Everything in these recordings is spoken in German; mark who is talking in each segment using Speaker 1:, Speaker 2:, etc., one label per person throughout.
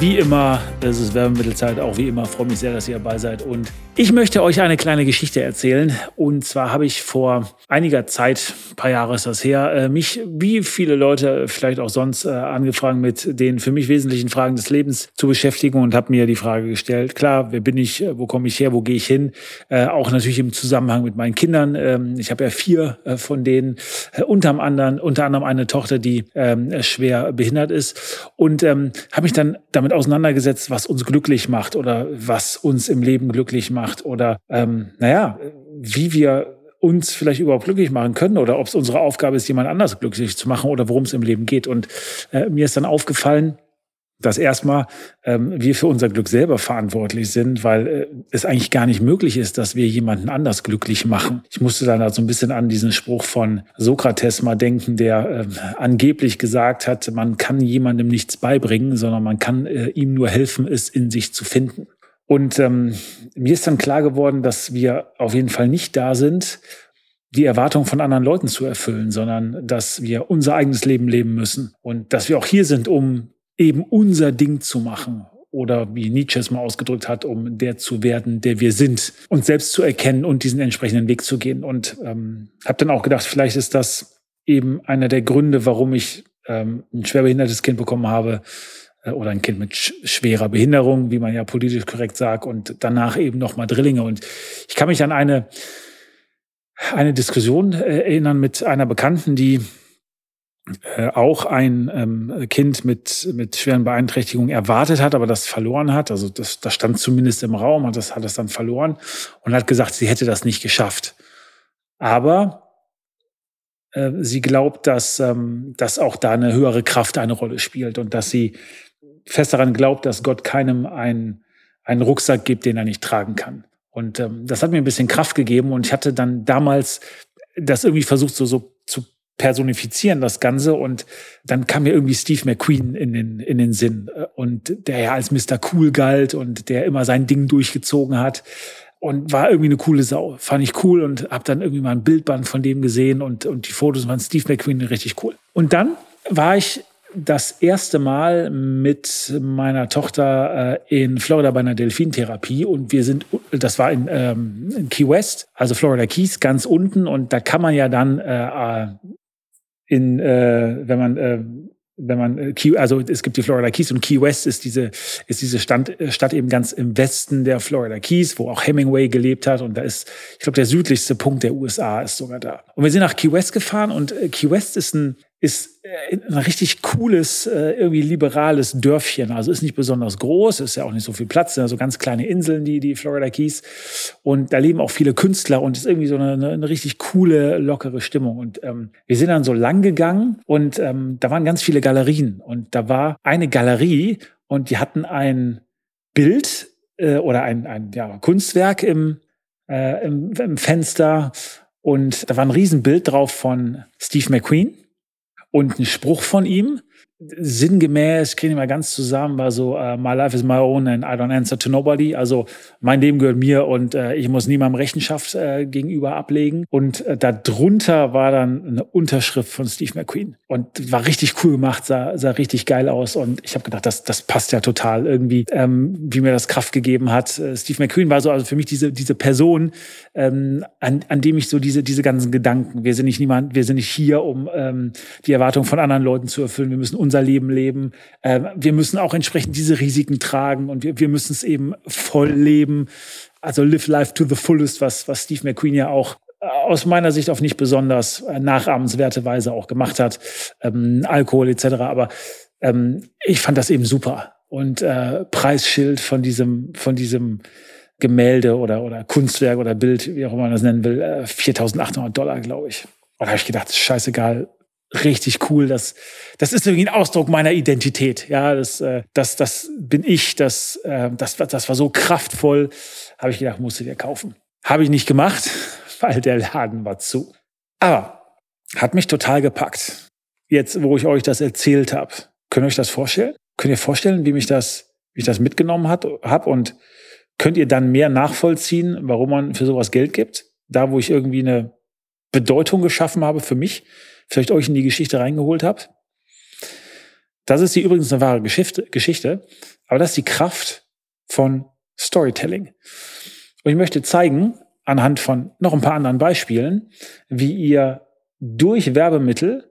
Speaker 1: Wie immer, es ist Werbemittelzeit, auch wie immer, freue mich sehr, dass ihr dabei seid. Und ich möchte euch eine kleine Geschichte erzählen. Und zwar habe ich vor einiger Zeit, ein paar Jahre ist das her, äh, mich, wie viele Leute vielleicht auch sonst, äh, angefragt mit den für mich wesentlichen Fragen des Lebens zu beschäftigen und habe mir die Frage gestellt, klar, wer bin ich, wo komme ich her, wo gehe ich hin? Äh, auch natürlich im Zusammenhang mit meinen Kindern. Ähm, ich habe ja vier von denen, unter anderem, unter anderem eine Tochter, die ähm, schwer behindert ist. Und ähm, habe mich dann damit auseinandergesetzt, was uns glücklich macht oder was uns im Leben glücklich macht macht oder ähm, naja, wie wir uns vielleicht überhaupt glücklich machen können oder ob es unsere Aufgabe ist, jemand anders glücklich zu machen oder worum es im Leben geht. Und äh, mir ist dann aufgefallen, dass erstmal ähm, wir für unser Glück selber verantwortlich sind, weil äh, es eigentlich gar nicht möglich ist, dass wir jemanden anders glücklich machen. Ich musste dann halt so ein bisschen an diesen Spruch von Sokrates mal denken, der äh, angeblich gesagt hat, man kann jemandem nichts beibringen, sondern man kann äh, ihm nur helfen, es in sich zu finden. Und ähm, mir ist dann klar geworden, dass wir auf jeden Fall nicht da sind, die Erwartungen von anderen Leuten zu erfüllen, sondern dass wir unser eigenes Leben leben müssen. Und dass wir auch hier sind, um eben unser Ding zu machen. Oder wie Nietzsche es mal ausgedrückt hat, um der zu werden, der wir sind, uns selbst zu erkennen und diesen entsprechenden Weg zu gehen. Und ähm, habe dann auch gedacht, vielleicht ist das eben einer der Gründe, warum ich ähm, ein schwerbehindertes Kind bekommen habe, oder ein Kind mit schwerer Behinderung, wie man ja politisch korrekt sagt, und danach eben nochmal Drillinge. Und ich kann mich an eine, eine Diskussion äh, erinnern mit einer Bekannten, die äh, auch ein ähm, Kind mit, mit schweren Beeinträchtigungen erwartet hat, aber das verloren hat. Also das, das stand zumindest im Raum und das hat es dann verloren und hat gesagt, sie hätte das nicht geschafft. Aber sie glaubt, dass, ähm, dass auch da eine höhere Kraft eine Rolle spielt und dass sie fest daran glaubt, dass Gott keinem einen, einen Rucksack gibt, den er nicht tragen kann. Und ähm, das hat mir ein bisschen Kraft gegeben und ich hatte dann damals das irgendwie versucht, so, so zu personifizieren, das Ganze. Und dann kam mir irgendwie Steve McQueen in den, in den Sinn. Und der ja als Mr. Cool galt und der immer sein Ding durchgezogen hat. Und war irgendwie eine coole Sau. Fand ich cool und habe dann irgendwie mal ein Bildband von dem gesehen und, und die Fotos von Steve McQueen richtig cool. Und dann war ich das erste Mal mit meiner Tochter äh, in Florida bei einer Delfintherapie und wir sind, das war in, ähm, in Key West, also Florida Keys, ganz unten und da kann man ja dann äh, äh in, äh, wenn man äh, wenn man äh, Key, also es gibt die Florida Keys und Key West ist diese ist diese Stand, äh, Stadt eben ganz im Westen der Florida Keys, wo auch Hemingway gelebt hat und da ist, ich glaube, der südlichste Punkt der USA ist sogar da. Und wir sind nach Key West gefahren und Key West ist ein ist äh, ein richtig cooles, äh, irgendwie liberales Dörfchen. Also ist nicht besonders groß, ist ja auch nicht so viel Platz, sind also ganz kleine Inseln, die, die Florida Keys. Und da leben auch viele Künstler und ist irgendwie so eine, eine richtig coole, lockere Stimmung. Und ähm, wir sind dann so lang gegangen und ähm, da waren ganz viele Galerien. Und da war eine Galerie und die hatten ein Bild äh, oder ein, ein ja, Kunstwerk im, äh, im, im Fenster. Und da war ein Riesenbild drauf von Steve McQueen und ein Spruch von ihm, sinngemäß, kriege ich mal ganz zusammen, war so, uh, my life is my own and I don't answer to nobody. Also mein Leben gehört mir und äh, ich muss niemandem Rechenschaft äh, gegenüber ablegen. Und darunter war dann eine Unterschrift von Steve McQueen. Und war richtig cool gemacht, sah, sah richtig geil aus. Und ich habe gedacht, das, das passt ja total irgendwie, ähm, wie mir das Kraft gegeben hat. Steve McQueen war so also für mich diese, diese Person, ähm, an, an dem ich so diese, diese ganzen Gedanken, wir sind nicht niemand, wir sind nicht hier, um ähm, die Erwartungen von anderen Leuten zu erfüllen. Wir müssen unser Leben leben. Äh, wir müssen auch entsprechend diese Risiken tragen und wir, wir müssen es eben voll leben. Also live life to the fullest, was, was Steve McQueen ja auch äh, aus meiner Sicht auf nicht besonders äh, nachahmenswerte Weise auch gemacht hat. Ähm, Alkohol etc. Aber ähm, ich fand das eben super. Und äh, Preisschild von diesem, von diesem Gemälde oder, oder Kunstwerk oder Bild, wie auch immer man das nennen will, äh, 4.800 Dollar, glaube ich. Und da habe ich gedacht, scheißegal, richtig cool. Das, das ist irgendwie ein Ausdruck meiner Identität. Ja, das, äh, das, das bin ich. Das, äh, das, das war so kraftvoll. Habe ich gedacht, musst du dir kaufen. Habe ich nicht gemacht, weil der Laden war zu. Aber hat mich total gepackt. Jetzt, wo ich euch das erzählt habe, könnt ihr euch das vorstellen? Könnt ihr vorstellen, wie mich das, wie ich das mitgenommen habe? Und könnt ihr dann mehr nachvollziehen, warum man für sowas Geld gibt? Da, wo ich irgendwie eine Bedeutung geschaffen habe für mich, vielleicht euch in die Geschichte reingeholt habe. Das ist die übrigens eine wahre Geschichte, aber das ist die Kraft von Storytelling. Und ich möchte zeigen, anhand von noch ein paar anderen Beispielen, wie ihr durch Werbemittel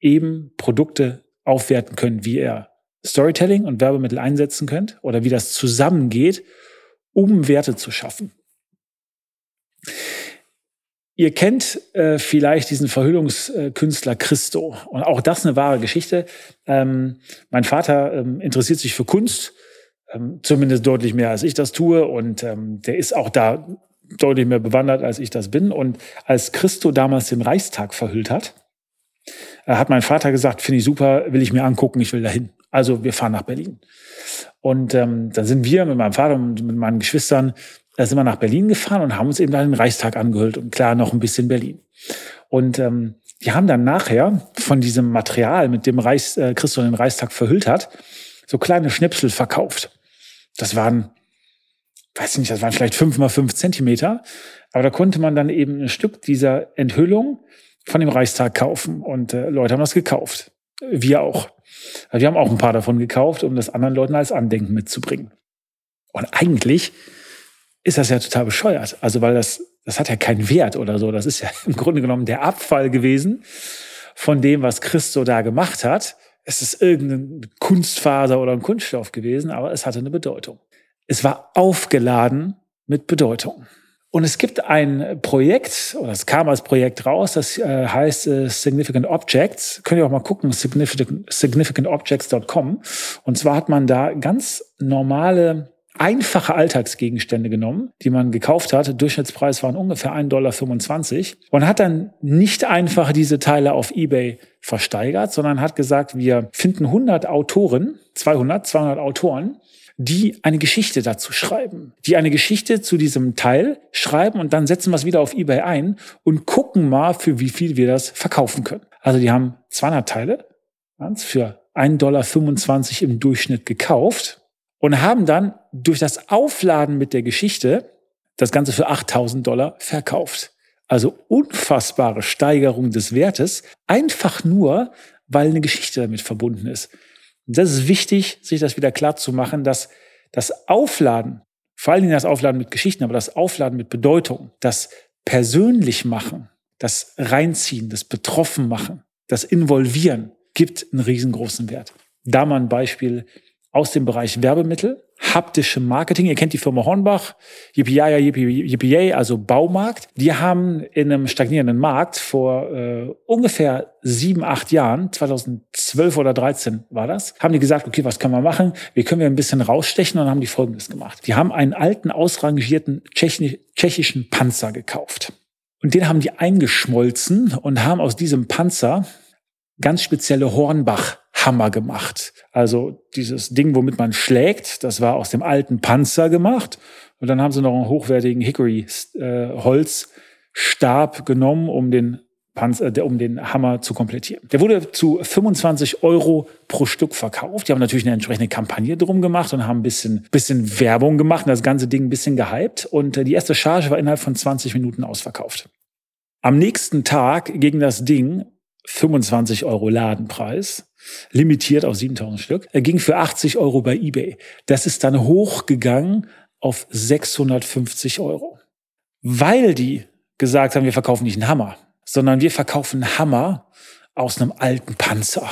Speaker 1: eben Produkte aufwerten könnt, wie ihr Storytelling und Werbemittel einsetzen könnt oder wie das zusammengeht, um Werte zu schaffen. Ihr kennt äh, vielleicht diesen Verhüllungskünstler Christo. Und auch das eine wahre Geschichte. Ähm, mein Vater ähm, interessiert sich für Kunst, ähm, zumindest deutlich mehr als ich das tue. Und ähm, der ist auch da deutlich mehr bewandert, als ich das bin. Und als Christo damals den Reichstag verhüllt hat, äh, hat mein Vater gesagt, finde ich super, will ich mir angucken, ich will dahin. Also wir fahren nach Berlin. Und ähm, dann sind wir mit meinem Vater und mit meinen Geschwistern da sind wir nach Berlin gefahren und haben uns eben da den Reichstag angehört und klar noch ein bisschen Berlin. Und ähm, die haben dann nachher von diesem Material, mit dem Reichs, äh, Christus den Reichstag verhüllt hat, so kleine Schnipsel verkauft. Das waren, weiß nicht, das waren vielleicht fünf mal fünf Zentimeter, aber da konnte man dann eben ein Stück dieser Enthüllung von dem Reichstag kaufen und äh, Leute haben das gekauft. Wir auch. Also wir haben auch ein paar davon gekauft, um das anderen Leuten als Andenken mitzubringen. Und eigentlich ist das ja total bescheuert. Also, weil das, das hat ja keinen Wert oder so. Das ist ja im Grunde genommen der Abfall gewesen von dem, was Christo da gemacht hat. Es ist irgendeine Kunstfaser oder ein Kunststoff gewesen, aber es hatte eine Bedeutung. Es war aufgeladen mit Bedeutung. Und es gibt ein Projekt, oder es kam als Projekt raus, das äh, heißt äh, Significant Objects. Könnt ihr auch mal gucken, significant, significantobjects.com. Und zwar hat man da ganz normale einfache Alltagsgegenstände genommen, die man gekauft hat. Durchschnittspreis waren ungefähr 1,25 Dollar und hat dann nicht einfach diese Teile auf eBay versteigert, sondern hat gesagt, wir finden 100 Autoren, 200, 200 Autoren, die eine Geschichte dazu schreiben, die eine Geschichte zu diesem Teil schreiben und dann setzen wir es wieder auf eBay ein und gucken mal, für wie viel wir das verkaufen können. Also die haben 200 Teile für 1,25 Dollar im Durchschnitt gekauft und haben dann durch das Aufladen mit der Geschichte das Ganze für 8000 Dollar verkauft. Also unfassbare Steigerung des Wertes, einfach nur, weil eine Geschichte damit verbunden ist. Und das ist wichtig, sich das wieder klar zu machen, dass das Aufladen, vor allen Dingen das Aufladen mit Geschichten, aber das Aufladen mit Bedeutung, das persönlich machen, das Reinziehen, das Betroffen machen, das Involvieren gibt einen riesengroßen Wert. Da mal ein Beispiel aus dem Bereich Werbemittel, haptische Marketing. Ihr kennt die Firma Hornbach, Yippie-Yaya, Yippie, also Baumarkt. Die haben in einem stagnierenden Markt vor äh, ungefähr sieben, acht Jahren, 2012 oder 13 war das, haben die gesagt, okay, was können wir machen? Wie können wir ein bisschen rausstechen? Und haben die Folgendes gemacht. Die haben einen alten, ausrangierten tschechischen Panzer gekauft. Und den haben die eingeschmolzen und haben aus diesem Panzer ganz spezielle Hornbach Hammer gemacht. Also dieses Ding, womit man schlägt, das war aus dem alten Panzer gemacht. Und dann haben sie noch einen hochwertigen Hickory-Holzstab äh, genommen, um den Panzer, um den Hammer zu komplettieren. Der wurde zu 25 Euro pro Stück verkauft. Die haben natürlich eine entsprechende Kampagne drum gemacht und haben ein bisschen, bisschen Werbung gemacht und das ganze Ding ein bisschen gehypt. Und äh, die erste Charge war innerhalb von 20 Minuten ausverkauft. Am nächsten Tag ging das Ding 25 Euro Ladenpreis limitiert auf 7000 Stück. Er ging für 80 Euro bei eBay. Das ist dann hochgegangen auf 650 Euro. Weil die gesagt haben, wir verkaufen nicht einen Hammer, sondern wir verkaufen einen Hammer aus einem alten Panzer.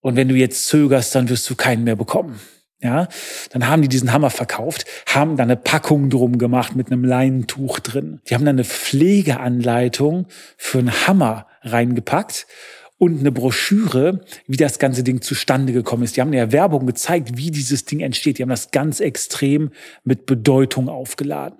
Speaker 1: Und wenn du jetzt zögerst, dann wirst du keinen mehr bekommen. Ja, dann haben die diesen Hammer verkauft, haben da eine Packung drum gemacht mit einem Leinentuch drin. Die haben da eine Pflegeanleitung für einen Hammer reingepackt und eine Broschüre, wie das ganze Ding zustande gekommen ist. Die haben eine Werbung gezeigt, wie dieses Ding entsteht. Die haben das ganz extrem mit Bedeutung aufgeladen.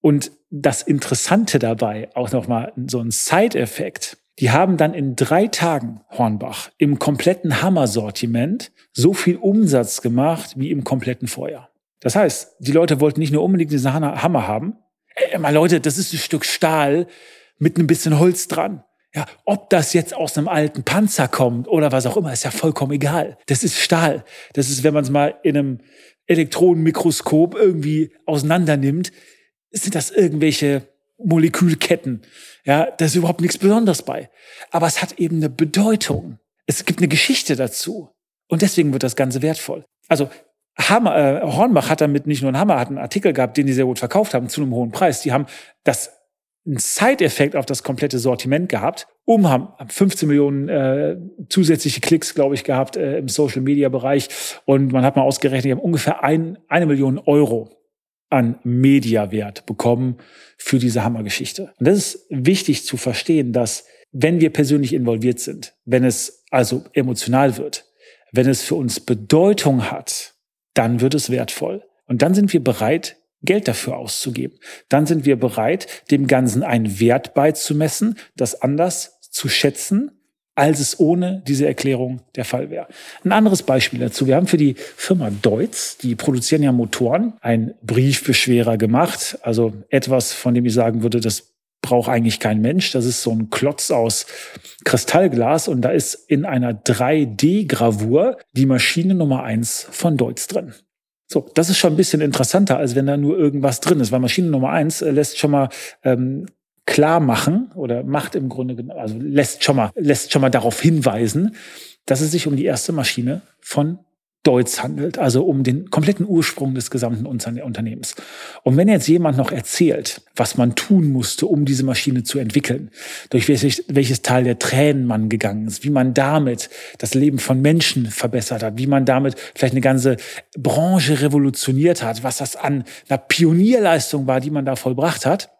Speaker 1: Und das Interessante dabei, auch nochmal so ein Side-Effekt, Die haben dann in drei Tagen, Hornbach, im kompletten Hammer-Sortiment so viel Umsatz gemacht wie im kompletten Vorjahr. Das heißt, die Leute wollten nicht nur unbedingt diesen Hammer haben. Ey, mal Leute, das ist ein Stück Stahl mit ein bisschen Holz dran. Ja, ob das jetzt aus einem alten Panzer kommt oder was auch immer, ist ja vollkommen egal. Das ist Stahl. Das ist, wenn man es mal in einem Elektronenmikroskop irgendwie auseinander nimmt, sind das irgendwelche Molekülketten. Ja, da ist überhaupt nichts Besonderes bei. Aber es hat eben eine Bedeutung. Es gibt eine Geschichte dazu. Und deswegen wird das Ganze wertvoll. Also Hammer, äh, Hornbach hat damit nicht nur einen Hammer, hat einen Artikel gehabt, den die sehr gut verkauft haben zu einem hohen Preis. Die haben das einen Side-Effekt auf das komplette Sortiment gehabt, um haben 15 Millionen äh, zusätzliche Klicks, glaube ich, gehabt äh, im Social-Media-Bereich. Und man hat mal ausgerechnet, die haben ungefähr ein, eine Million Euro an Mediawert bekommen für diese Hammergeschichte. Und das ist wichtig zu verstehen, dass wenn wir persönlich involviert sind, wenn es also emotional wird, wenn es für uns Bedeutung hat, dann wird es wertvoll. Und dann sind wir bereit, Geld dafür auszugeben. Dann sind wir bereit, dem Ganzen einen Wert beizumessen, das anders zu schätzen, als es ohne diese Erklärung der Fall wäre. Ein anderes Beispiel dazu. Wir haben für die Firma Deutz, die produzieren ja Motoren, einen Briefbeschwerer gemacht. Also etwas, von dem ich sagen würde, das braucht eigentlich kein Mensch. Das ist so ein Klotz aus Kristallglas und da ist in einer 3D-Gravur die Maschine Nummer eins von Deutz drin. So, das ist schon ein bisschen interessanter, als wenn da nur irgendwas drin ist, weil Maschine Nummer eins äh, lässt schon mal ähm, klar machen oder macht im Grunde, also lässt schon mal, lässt schon mal darauf hinweisen, dass es sich um die erste Maschine von Deutz handelt, also um den kompletten Ursprung des gesamten Unternehmens. Und wenn jetzt jemand noch erzählt, was man tun musste, um diese Maschine zu entwickeln, durch welches, welches Teil der Tränen man gegangen ist, wie man damit das Leben von Menschen verbessert hat, wie man damit vielleicht eine ganze Branche revolutioniert hat, was das an einer Pionierleistung war, die man da vollbracht hat,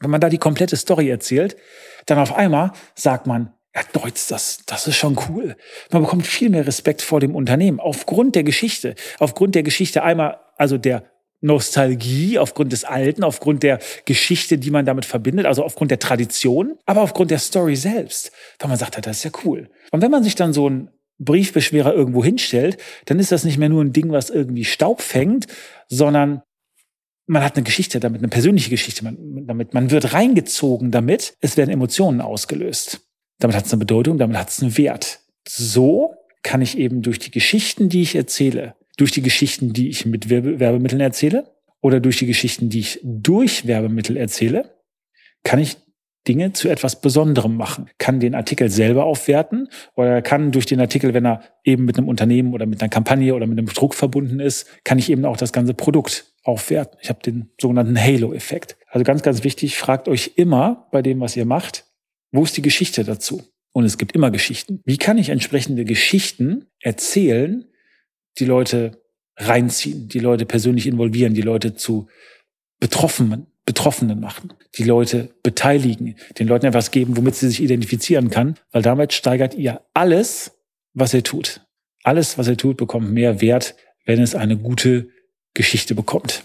Speaker 1: wenn man da die komplette Story erzählt, dann auf einmal sagt man, ja, Deutsch, das, das ist schon cool. Man bekommt viel mehr Respekt vor dem Unternehmen. Aufgrund der Geschichte. Aufgrund der Geschichte einmal, also der Nostalgie, aufgrund des Alten, aufgrund der Geschichte, die man damit verbindet, also aufgrund der Tradition, aber aufgrund der Story selbst. Weil man sagt, das ist ja cool. Und wenn man sich dann so ein Briefbeschwerer irgendwo hinstellt, dann ist das nicht mehr nur ein Ding, was irgendwie Staub fängt, sondern man hat eine Geschichte damit, eine persönliche Geschichte damit. Man wird reingezogen damit. Es werden Emotionen ausgelöst. Damit hat es eine Bedeutung, damit hat es einen Wert. So kann ich eben durch die Geschichten, die ich erzähle, durch die Geschichten, die ich mit Werbemitteln erzähle oder durch die Geschichten, die ich durch Werbemittel erzähle, kann ich Dinge zu etwas Besonderem machen, kann den Artikel selber aufwerten oder kann durch den Artikel, wenn er eben mit einem Unternehmen oder mit einer Kampagne oder mit einem Druck verbunden ist, kann ich eben auch das ganze Produkt aufwerten. Ich habe den sogenannten Halo-Effekt. Also ganz, ganz wichtig, fragt euch immer bei dem, was ihr macht, wo ist die Geschichte dazu? Und es gibt immer Geschichten. Wie kann ich entsprechende Geschichten erzählen, die Leute reinziehen, die Leute persönlich involvieren, die Leute zu Betroffenen, Betroffenen machen, die Leute beteiligen, den Leuten etwas geben, womit sie sich identifizieren kann, weil damit steigert ihr alles, was ihr tut. Alles, was ihr tut, bekommt mehr Wert, wenn es eine gute Geschichte bekommt,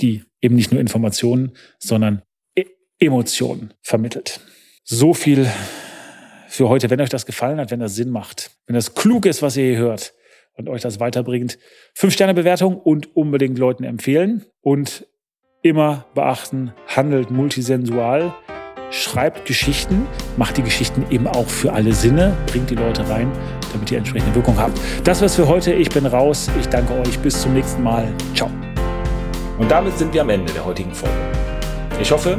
Speaker 1: die eben nicht nur Informationen, sondern e Emotionen vermittelt. So viel für heute. Wenn euch das gefallen hat, wenn das Sinn macht, wenn das klug ist, was ihr hier hört und euch das weiterbringt, fünf Sterne Bewertung und unbedingt Leuten empfehlen und immer beachten, handelt multisensual, schreibt Geschichten, macht die Geschichten eben auch für alle Sinne, bringt die Leute rein, damit ihr entsprechende Wirkung habt. Das war's für heute. Ich bin raus. Ich danke euch. Bis zum nächsten Mal. Ciao.
Speaker 2: Und damit sind wir am Ende der heutigen Folge. Ich hoffe,